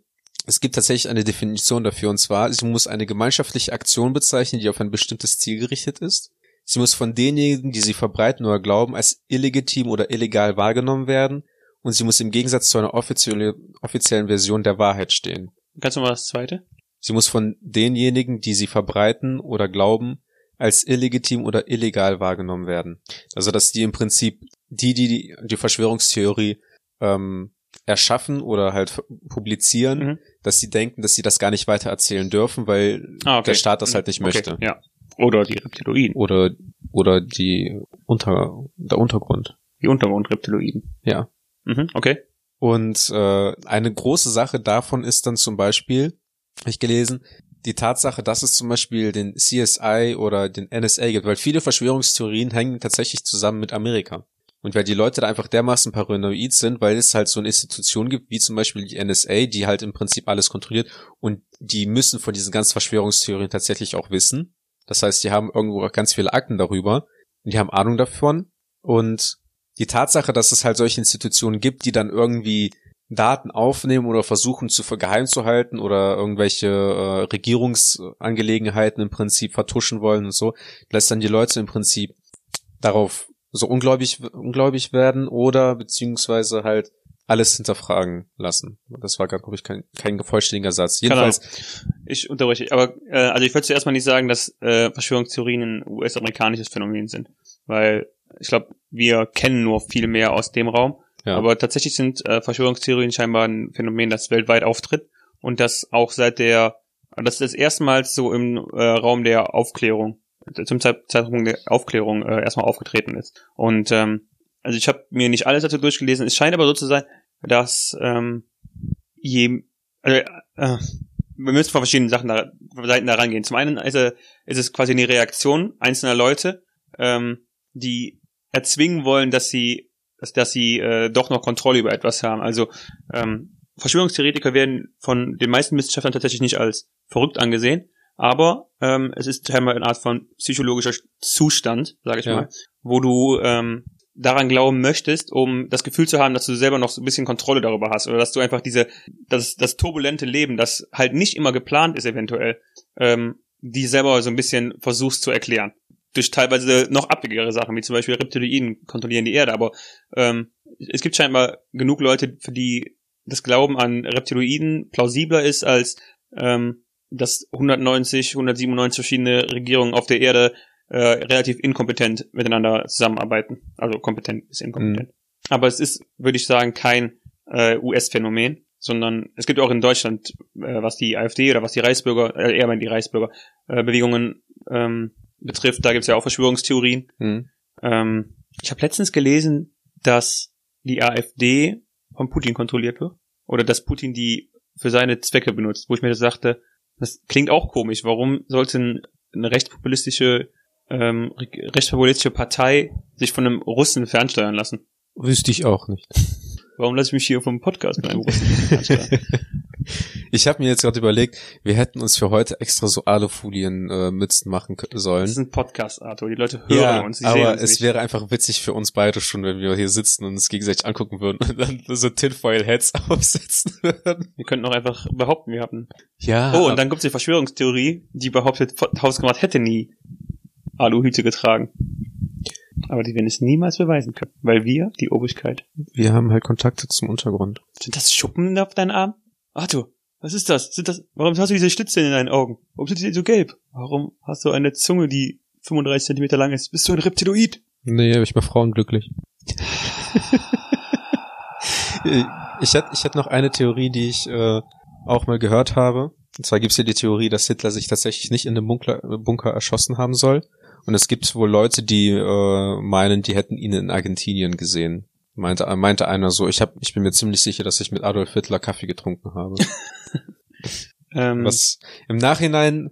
es gibt tatsächlich eine Definition dafür, und zwar, sie muss eine gemeinschaftliche Aktion bezeichnen, die auf ein bestimmtes Ziel gerichtet ist. Sie muss von denjenigen, die sie verbreiten oder glauben, als illegitim oder illegal wahrgenommen werden. Und sie muss im Gegensatz zu einer offizielle, offiziellen Version der Wahrheit stehen. Kannst du mal das zweite? Sie muss von denjenigen, die sie verbreiten oder glauben, als illegitim oder illegal wahrgenommen werden. Also dass die im Prinzip die, die die, Verschwörungstheorie ähm, erschaffen oder halt publizieren, Mhm. Dass sie denken, dass sie das gar nicht weiter erzählen dürfen, weil Ah, okay. der Staat das halt nicht Okay, möchte. Ja. Oder die Reptiloiden. Oder oder die unter der Untergrund. Die Untergrundreptiloiden. Ja. Mhm, okay. Und äh, eine große Sache davon ist dann zum Beispiel, hab ich gelesen, die Tatsache, dass es zum Beispiel den CSI oder den NSA gibt, weil viele Verschwörungstheorien hängen tatsächlich zusammen mit Amerika. Und weil die Leute da einfach dermaßen paranoid sind, weil es halt so eine Institution gibt, wie zum Beispiel die NSA, die halt im Prinzip alles kontrolliert und die müssen von diesen ganzen Verschwörungstheorien tatsächlich auch wissen. Das heißt, die haben irgendwo auch ganz viele Akten darüber und die haben Ahnung davon und die Tatsache, dass es halt solche Institutionen gibt, die dann irgendwie Daten aufnehmen oder versuchen zu geheim zu halten oder irgendwelche äh, Regierungsangelegenheiten im Prinzip vertuschen wollen und so, lässt dann die Leute im Prinzip darauf so ungläubig, ungläubig werden oder beziehungsweise halt alles hinterfragen lassen. Das war gerade, glaube ich, kein, kein vollständiger Satz. Jedenfalls, Ich unterbreche. Aber äh, also ich würde zuerst mal nicht sagen, dass äh, Verschwörungstheorien ein US-amerikanisches Phänomen sind. Weil ich glaube, wir kennen nur viel mehr aus dem Raum. ja, Aber tatsächlich sind äh, Verschwörungstheorien scheinbar ein Phänomen, das weltweit auftritt und das auch seit der, das ist erstmals so im äh, Raum der Aufklärung, zum Zeit, Zeitpunkt der Aufklärung äh, erstmal aufgetreten ist. Und ähm, also ich habe mir nicht alles dazu durchgelesen. Es scheint aber so zu sein, dass ähm, je, also, äh, wir müssen von verschiedenen Sachen da, Seiten da rangehen. Zum einen ist, ist es quasi eine Reaktion einzelner Leute, ähm, die erzwingen wollen, dass sie dass, dass sie äh, doch noch Kontrolle über etwas haben. Also ähm, Verschwörungstheoretiker werden von den meisten Wissenschaftlern tatsächlich nicht als verrückt angesehen, aber ähm, es ist scheinbar eine Art von psychologischer Zustand, sage ich Ja. mal, wo du ähm, daran glauben möchtest, um das Gefühl zu haben, dass du selber noch so ein bisschen Kontrolle darüber hast oder dass du einfach diese das das turbulente Leben, das halt nicht immer geplant ist eventuell, ähm, die selber so ein bisschen versuchst zu erklären durch teilweise noch abwegigere Sachen, wie zum Beispiel Reptiloiden kontrollieren die Erde, aber ähm, es gibt scheinbar genug Leute, für die das Glauben an Reptiloiden plausibler ist, als ähm, dass 190, 197 verschiedene Regierungen auf der Erde äh, relativ inkompetent miteinander zusammenarbeiten. Also kompetent bis inkompetent. Aber es ist, würde ich sagen, kein äh, US-Phänomen, sondern es gibt auch in Deutschland, äh, was die AfD oder was die Reichsbürger, äh, eher die Reichsbürger, äh, Bewegungen ähm, betrifft, da gibt's ja auch Verschwörungstheorien. hm, Ähm, ich habe letztens gelesen, dass die AfD von Putin kontrolliert wird. Oder dass Putin die für seine Zwecke benutzt, wo ich mir das sagte, das klingt auch komisch. Warum sollte ein- eine rechtspopulistische, ähm, re- rechtspopulistische Partei sich von einem Russen fernsteuern lassen? wüsste ich auch nicht. Warum lasse ich mich hier vom Podcast fernsteuern? Ich habe mir jetzt gerade überlegt, wir hätten uns für heute extra so Alufolien äh, Mützen machen k- Das sollen. ist ein Podcast, Arthur. Die Leute hören Ja, uns, aber uns es nicht. wäre einfach witzig für uns beide schon, wenn wir hier sitzen und uns gegenseitig angucken würden und dann so Tinfoil-Heads aufsetzen würden. Wir könnten auch einfach behaupten, wir hatten Ja. Oh, und dann gibt's die Verschwörungstheorie, die behauptet, Hausgemacht hätte nie Aluhüte getragen. Aber die werden es niemals beweisen können, weil wir, die Obrigkeit. wir haben halt Kontakte zum Untergrund. Sind das Schuppen auf deinen Arm? Arthur, was ist das? Sind das? Warum hast du diese Schlitze in deinen Augen? Warum sind die so gelb? Warum hast du eine Zunge, die 35 Zentimeter lang ist? Bist du ein Reptiloid? Nee, aber ich bin frauenglücklich. ich hätte ich hätt noch eine Theorie, die ich äh, auch mal gehört habe. Und zwar gibt es hier die Theorie, dass Hitler sich tatsächlich nicht in einem Bunker, Bunker erschossen haben soll. Und es gibt wohl Leute, die äh, meinen, die hätten ihn in Argentinien gesehen. Meinte, meinte einer so, ich, hab, ich bin mir ziemlich sicher, dass ich mit Adolf Hitler Kaffee getrunken habe. Ähm, Was im Nachhinein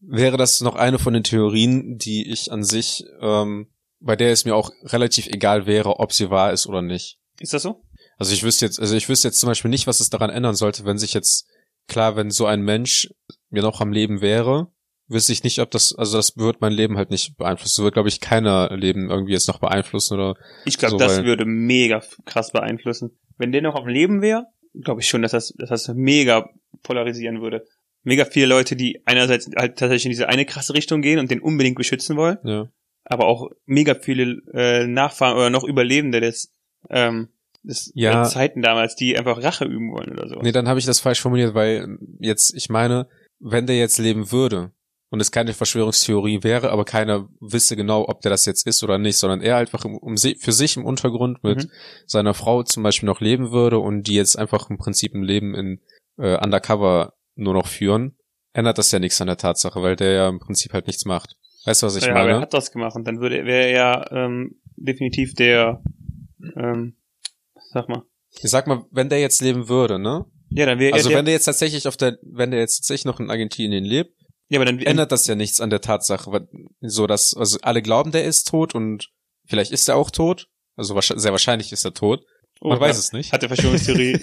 wäre das noch eine von den Theorien, die ich an sich, ähm, bei der es mir auch relativ egal wäre, ob sie wahr ist oder nicht. Ist das so? Also ich wüsste jetzt, also ich wüsste jetzt zum Beispiel nicht, was es daran ändern sollte, wenn sich jetzt, klar, wenn so ein Mensch mir noch am Leben wäre, wüsste ich nicht, ob das, also das wird mein Leben halt nicht beeinflussen. Das wird, glaube ich, keiner Leben irgendwie jetzt noch beeinflussen oder. Ich glaube, So, das würde mega krass beeinflussen. Wenn der noch auf dem Leben wäre, glaube ich schon, dass das, dass das mega polarisieren würde. Mega viele Leute, die einerseits halt tatsächlich in diese eine krasse Richtung gehen und den unbedingt beschützen wollen, Ja. aber auch mega viele äh, Nachfahren oder noch Überlebende des, ähm, des Ja. Zeiten damals, die einfach Rache üben wollen oder so. Nee, dann habe ich das falsch formuliert, weil jetzt, ich meine, wenn der jetzt leben würde und es keine Verschwörungstheorie wäre, aber keiner wisse genau, ob der das jetzt ist oder nicht, sondern er einfach im, um, für sich im Untergrund mit Mhm. seiner Frau zum Beispiel noch leben würde und die jetzt einfach im Prinzip ein Leben in äh, Undercover nur noch führen, ändert das ja nichts an der Tatsache, weil der ja im Prinzip halt nichts macht. Weißt du, was ich ja, aber er meine? hat das gemacht und dann würde wäre er ja ähm, definitiv der, ähm, sag mal, Ich sag mal, wenn der jetzt leben würde, ne? ja, dann wäre Also er wenn der jetzt tatsächlich auf der, wenn der jetzt tatsächlich noch in Argentinien lebt, ja, aber dann ändert das ja nichts an der Tatsache, so dass also alle glauben, der ist tot und vielleicht ist er auch tot. Also sehr wahrscheinlich ist er tot. Oh, Man weiß ja. es nicht. Hat der Verschwörungstheorie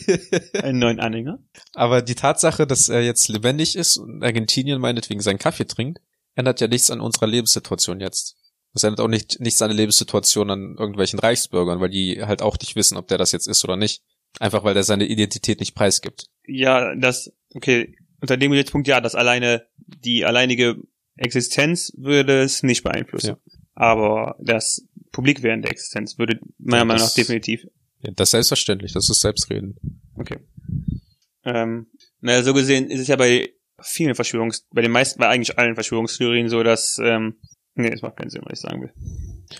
einen neuen Anhänger? Aber die Tatsache, dass er jetzt lebendig ist und in Argentinien meinetwegen seinen Kaffee trinkt, ändert ja nichts an unserer Lebenssituation jetzt. Das ändert auch nicht, nichts an der Lebenssituation an irgendwelchen Reichsbürgern, weil die halt auch nicht wissen, ob der das jetzt ist oder nicht. Einfach weil der seine Identität nicht preisgibt. Ja, das, okay, unter dem Gesichtspunkt ja, das alleine, die alleinige Existenz würde es nicht beeinflussen. Ja. Aber das Publik während der Existenz würde meiner Ja, Meinung nach das- definitiv. Ja, das ist selbstverständlich, das ist Selbstreden. Okay. Ähm, naja, so gesehen ist es ja bei vielen Verschwörungs, bei den meisten, bei eigentlich allen Verschwörungstheorien so, dass, ähm, nee, das macht keinen Sinn, was ich sagen will.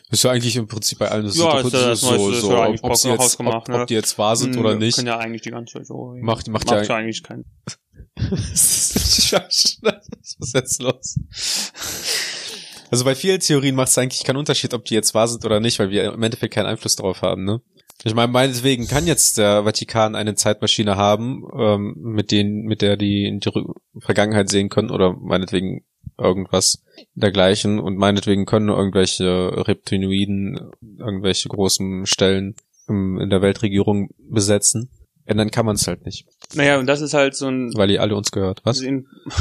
Ist ja eigentlich im Prinzip bei allen das Ja, ist das meiste, ist ja eigentlich ob, sie jetzt, ausgemacht, ob, ne? ob die jetzt wahr sind Hm, oder wir nicht. Können ja eigentlich die ganze Zeit so. Macht- macht macht ja eigentlich keinen. Was ist jetzt los? Also bei vielen Theorien macht es eigentlich keinen Unterschied, ob die jetzt wahr sind oder nicht, weil wir im Endeffekt keinen Einfluss darauf haben, ne? Ich meine, meinetwegen kann jetzt der Vatikan eine Zeitmaschine haben, ähm, mit denen, mit der die in die Vergangenheit sehen können oder meinetwegen irgendwas dergleichen und meinetwegen können irgendwelche Reptiloiden irgendwelche großen Stellen in der Weltregierung besetzen. Ändern kann man es halt nicht, Naja, und das ist halt so ein weil ihr alle uns gehört. Was? Den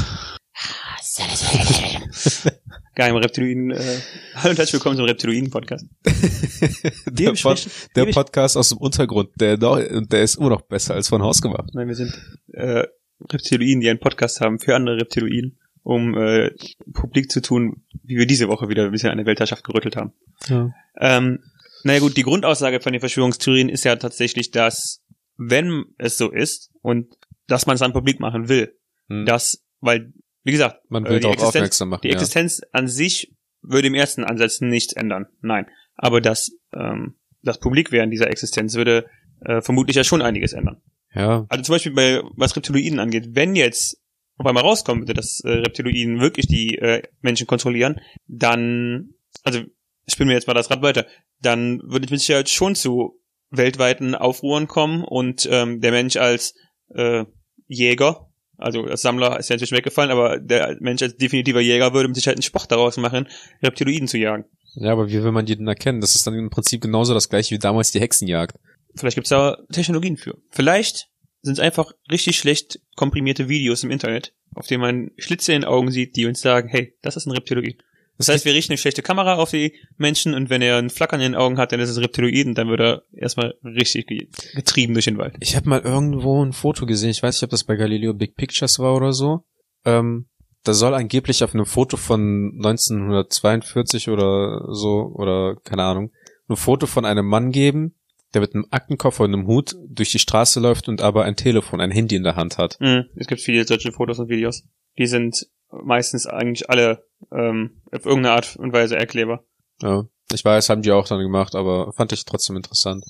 Geheim Reptiloiden. Äh, hallo und herzlich willkommen zum Reptiloiden-Podcast. der, Pod, der Podcast aus dem Untergrund, der, noch, der ist immer noch besser als von Haus gemacht. Nein, wir sind äh, Reptiloiden, die einen Podcast haben für andere Reptiloiden, um äh, publik zu tun, wie wir diese Woche wieder ein bisschen an der Weltherrschaft gerüttelt haben. Ja. Ähm, naja gut, die Grundaussage von den Verschwörungstheorien ist ja tatsächlich, dass wenn es so ist und dass man es dann publik machen will, Hm. dass, weil, wie gesagt, Man äh, will die darauf Existenz- aufmerksam machen. Die ja. Existenz an sich würde im ersten Ansätzen nichts ändern. Nein. Aber das, ähm, das Publikwerden dieser Existenz würde äh, vermutlich ja schon einiges ändern. ja, Also zum Beispiel bei was Reptiloiden angeht, wenn jetzt auf einmal rauskommen würde, dass äh, Reptiloiden wirklich die äh, Menschen kontrollieren, dann, also spielen wir jetzt mal das Rad weiter, dann würde es mit Sicherheit schon zu weltweiten Aufruhren kommen und ähm, der Mensch als äh, Jäger, also als Sammler ist ja natürlich weggefallen, aber der Mensch als definitiver Jäger würde mit Sicherheit einen Sport daraus machen, Reptiloiden zu jagen. ja, aber wie will man die denn erkennen? Das ist dann im Prinzip genauso das gleiche wie damals die Hexenjagd. Vielleicht gibt's da Technologien für. Vielleicht sind es einfach richtig schlecht komprimierte Videos im Internet, auf denen man Schlitze in den Augen sieht, die uns sagen, hey, das ist ein Reptiloid. Das heißt, wir richten eine schlechte Kamera auf die Menschen und wenn er ein Flackern in den Augen hat, dann ist es Reptiloid und dann wird er erstmal richtig ge- getrieben durch den Wald. Ich habe mal irgendwo ein Foto gesehen, ich weiß nicht, ob das bei Galileo Big Pictures war oder so. Ähm, da soll angeblich auf einem Foto von 1942 oder so, oder keine Ahnung, ein Foto von einem Mann geben, der mit einem Aktenkoffer und einem Hut durch die Straße läuft und aber ein Telefon, ein Handy in der Hand hat. Mhm. Es gibt viele solche Fotos und Videos. Die sind meistens eigentlich alle ähm, auf irgendeine Art und Weise erklärbar. Ja. Ich weiß, haben die auch dann gemacht, aber fand ich trotzdem interessant.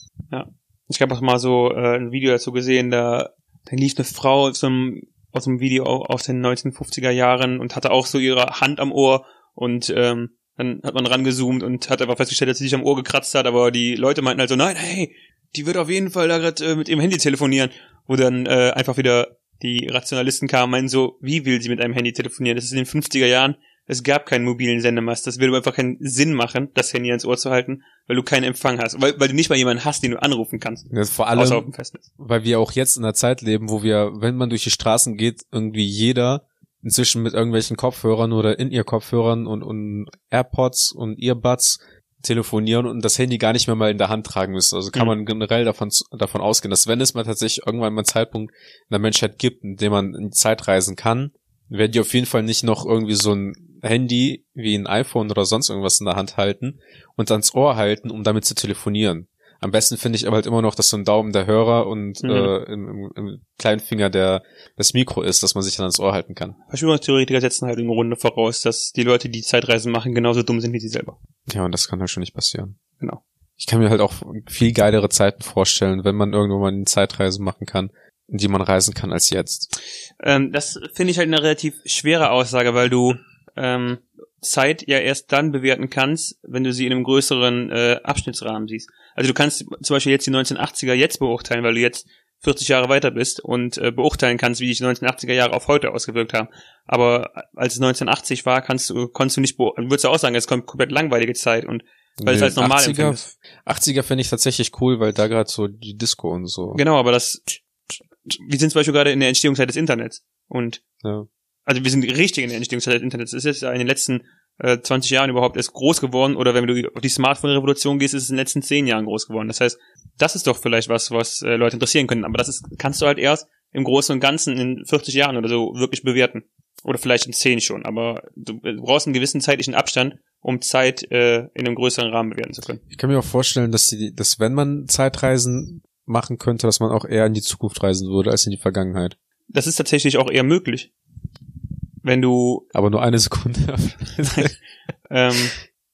Ich habe auch mal so äh, ein Video dazu gesehen, da, da lief eine Frau aus einem, aus einem Video aus den 1950er Jahren und hatte auch so ihre Hand am Ohr und ähm, dann hat man rangezoomt und hat einfach festgestellt, dass sie sich am Ohr gekratzt hat, aber die Leute meinten halt so, nein, hey, die wird auf jeden Fall da gerade äh, mit ihrem Handy telefonieren. Wo dann äh, einfach wieder die Rationalisten kamen und meinten so, wie will sie mit einem Handy telefonieren? Das ist in den 50er Jahren, es gab keinen mobilen Sendemast. Das würde einfach keinen Sinn machen, das Handy ans Ohr zu halten, weil du keinen Empfang hast. Weil, weil du nicht mal jemanden hast, den du anrufen kannst. Ja, vor Außer auf allem, dem Festnetz. weil wir auch jetzt in einer Zeit leben, wo wir, wenn man durch die Straßen geht, irgendwie jeder inzwischen mit irgendwelchen Kopfhörern oder in ihr Kopfhörern und, und AirPods und Earbuds telefonieren und das Handy gar nicht mehr mal in der Hand tragen müssen. Also kann Mhm. man generell davon, davon ausgehen, dass wenn es mal tatsächlich irgendwann mal einen Zeitpunkt in der Menschheit gibt, in dem man in die Zeit reisen kann, werden die auf jeden Fall nicht noch irgendwie so ein Handy wie ein iPhone oder sonst irgendwas in der Hand halten und ans Ohr halten, um damit zu telefonieren. Am besten finde ich aber halt immer noch, dass so ein Daumen der Hörer und Mhm. äh, im, im, im kleinen Finger der das Mikro ist, dass man sich dann ans Ohr halten kann. Verschwörungstheoretiker setzen halt im Grunde voraus, dass die Leute, die Zeitreisen machen, genauso dumm sind wie sie selber. Ja, und das kann halt schon nicht passieren. Genau. Ich kann mir halt auch viel geilere Zeiten vorstellen, wenn man irgendwann mal eine Zeitreise machen kann, in die man reisen kann als jetzt. Ähm, das finde ich halt eine relativ schwere Aussage, weil du ähm, Zeit ja erst dann bewerten kannst, wenn du sie in einem größeren äh, Abschnittsrahmen siehst. Also du kannst zum Beispiel jetzt die 1980er jetzt beurteilen, weil du jetzt 40 Jahre weiter bist und äh, beurteilen kannst, wie sich die 1980er Jahre auf heute ausgewirkt haben. Aber als es 1980 war, kannst du, konntest du nicht, beo- würdest du auch sagen, es kommt komplett langweilige Zeit und weil es als normal 80er, empfindest. 80er finde ich tatsächlich cool, weil da gerade so die Disco und so. Genau, aber das, wir sind zum Beispiel gerade in der Entstehungszeit des Internets und Ja. Also wir sind richtig in der Entstehungszeit des Internets. Es ist ja in den letzten äh, 20 Jahren überhaupt erst groß geworden oder wenn du auf die Smartphone-Revolution gehst, ist es in den letzten 10 Jahren groß geworden. Das heißt, das ist doch vielleicht was, was äh, Leute interessieren können. Aber das ist, kannst du halt erst im Großen und Ganzen in 40 Jahren oder so wirklich bewerten. Oder vielleicht in 10 schon. Aber du, du brauchst einen gewissen zeitlichen Abstand, um Zeit äh, in einem größeren Rahmen bewerten zu können. Ich kann mir auch vorstellen, dass die, dass wenn man Zeitreisen machen könnte, dass man auch eher in die Zukunft reisen würde als in die Vergangenheit. Das ist tatsächlich auch eher möglich. Wenn du Aber nur eine Sekunde. Ähm,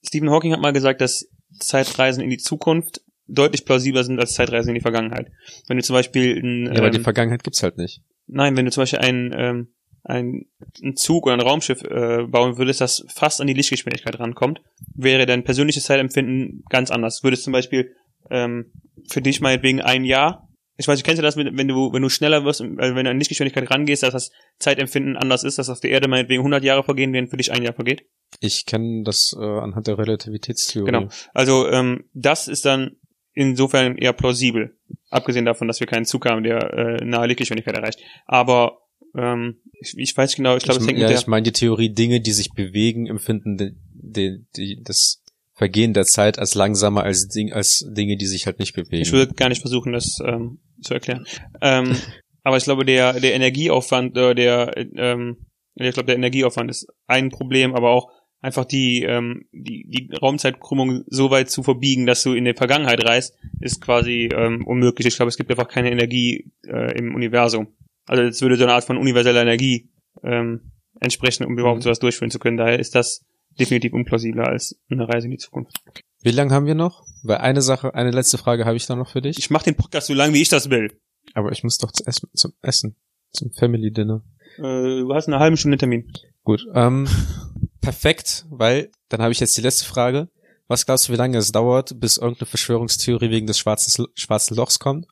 Stephen Hawking hat mal gesagt, dass Zeitreisen in die Zukunft deutlich plausibler sind als Zeitreisen in die Vergangenheit. Wenn du zum Beispiel ein, ja, aber die ähm, Vergangenheit gibt's halt nicht. nein, wenn du zum Beispiel ein, ähm, ein, ein Zug oder ein Raumschiff äh, bauen würdest, das fast an die Lichtgeschwindigkeit rankommt, wäre dein persönliches Zeitempfinden ganz anders. Würdest zum Beispiel ähm, für dich meinetwegen ein Jahr, ich weiß nicht, kennst du das, wenn du, wenn du schneller wirst, also wenn du an Lichtgeschwindigkeit rangehst, dass das Zeitempfinden anders ist, dass auf der Erde meinetwegen 100 Jahre vergehen, während für dich ein Jahr vergeht? Ich kenne das äh, anhand der Relativitätstheorie. Genau. Also ähm, das ist dann insofern eher plausibel, abgesehen davon, dass wir keinen Zug haben, der äh, nahe Lichtgeschwindigkeit erreicht. Aber ähm, ich, ich weiß genau, ich glaube, es ich, hängt ja, mit ich der, meine die Theorie, Dinge, die sich bewegen, empfinden die, die, die, das Vergehen der Zeit als langsamer als, Ding, als Dinge, die sich halt nicht bewegen. ich würde gar nicht versuchen, das ähm, zu erklären. Ähm, aber ich glaube, der der Energieaufwand, äh, der ähm, ich glaube, der Energieaufwand ist ein Problem, aber auch einfach die ähm, die die Raumzeitkrümmung so weit zu verbiegen, dass du in die Vergangenheit reist, ist quasi ähm, unmöglich. Ich glaube, es gibt einfach keine Energie äh, im Universum. Also es würde so eine Art von universeller Energie ähm, entsprechen, um überhaupt Mhm. sowas durchführen zu können. Daher ist das definitiv unplausibler als eine Reise in die Zukunft. Wie lange haben wir noch? Weil eine Sache, eine letzte Frage habe ich da noch für dich. Ich mache den Podcast so lang, wie ich das will. Aber ich muss doch zu essen, zum Essen, zum Family Dinner. Äh, du hast eine halbe Stunde Termin. Gut, ähm, perfekt, weil dann habe ich jetzt die letzte Frage. Was glaubst du, wie lange es dauert, bis irgendeine Verschwörungstheorie wegen des schwarzen, schwarzen Lochs kommt?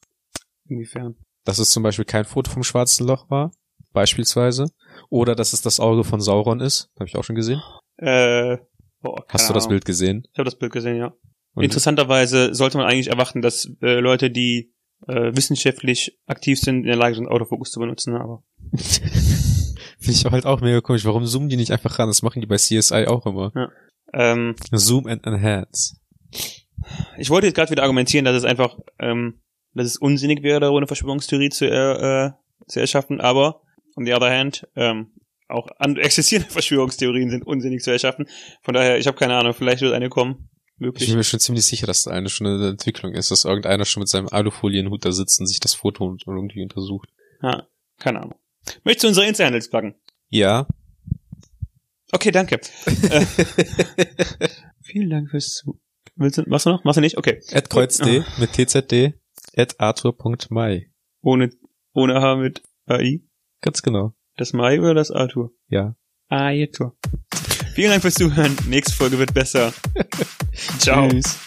Inwiefern? Dass es zum Beispiel kein Foto vom schwarzen Loch war, beispielsweise. Oder dass es das Auge von Sauron ist. Habe ich auch schon gesehen. Äh, boah, Hast du das. Bild gesehen? Ich habe das Bild gesehen, ja. Und- Interessanterweise sollte man eigentlich erwarten, dass äh, Leute, die äh, wissenschaftlich aktiv sind, in der Lage sind, Autofokus zu benutzen, aber Finde ich halt auch mega komisch. Warum zoomen die nicht einfach ran? Das machen die bei CSI auch immer. ähm, Zoom and enhance. ich wollte jetzt gerade wieder argumentieren, dass es einfach, ähm, dass es unsinnig wäre, darüber eine Verschwörungstheorie zu, äh, äh, zu erschaffen, aber on the other hand, ähm, auch an, existierende Verschwörungstheorien sind unsinnig zu erschaffen. Von daher, ich habe keine Ahnung, vielleicht wird eine kommen. Ich Möglich. bin mir schon ziemlich sicher, dass da eine schon eine Entwicklung ist, dass irgendeiner schon mit seinem Alufolienhut da sitzt und sich das Foto und- irgendwie untersucht. Ja, keine Ahnung. Möchtest du unsere Insta-Handles pluggen? Ja. Okay, danke. äh, vielen Dank fürs Zu. Willst du, machst du noch? Machst du nicht? Okay. At kreuzt mit tzd at arthur.mai. Ohne, ohne H mit AI. Ganz genau. Das Mai oder das Arthur? Ja. Ah, Arthur. Vielen Dank fürs Zuhören. Nächste Folge wird besser. Ciao. Tschüss.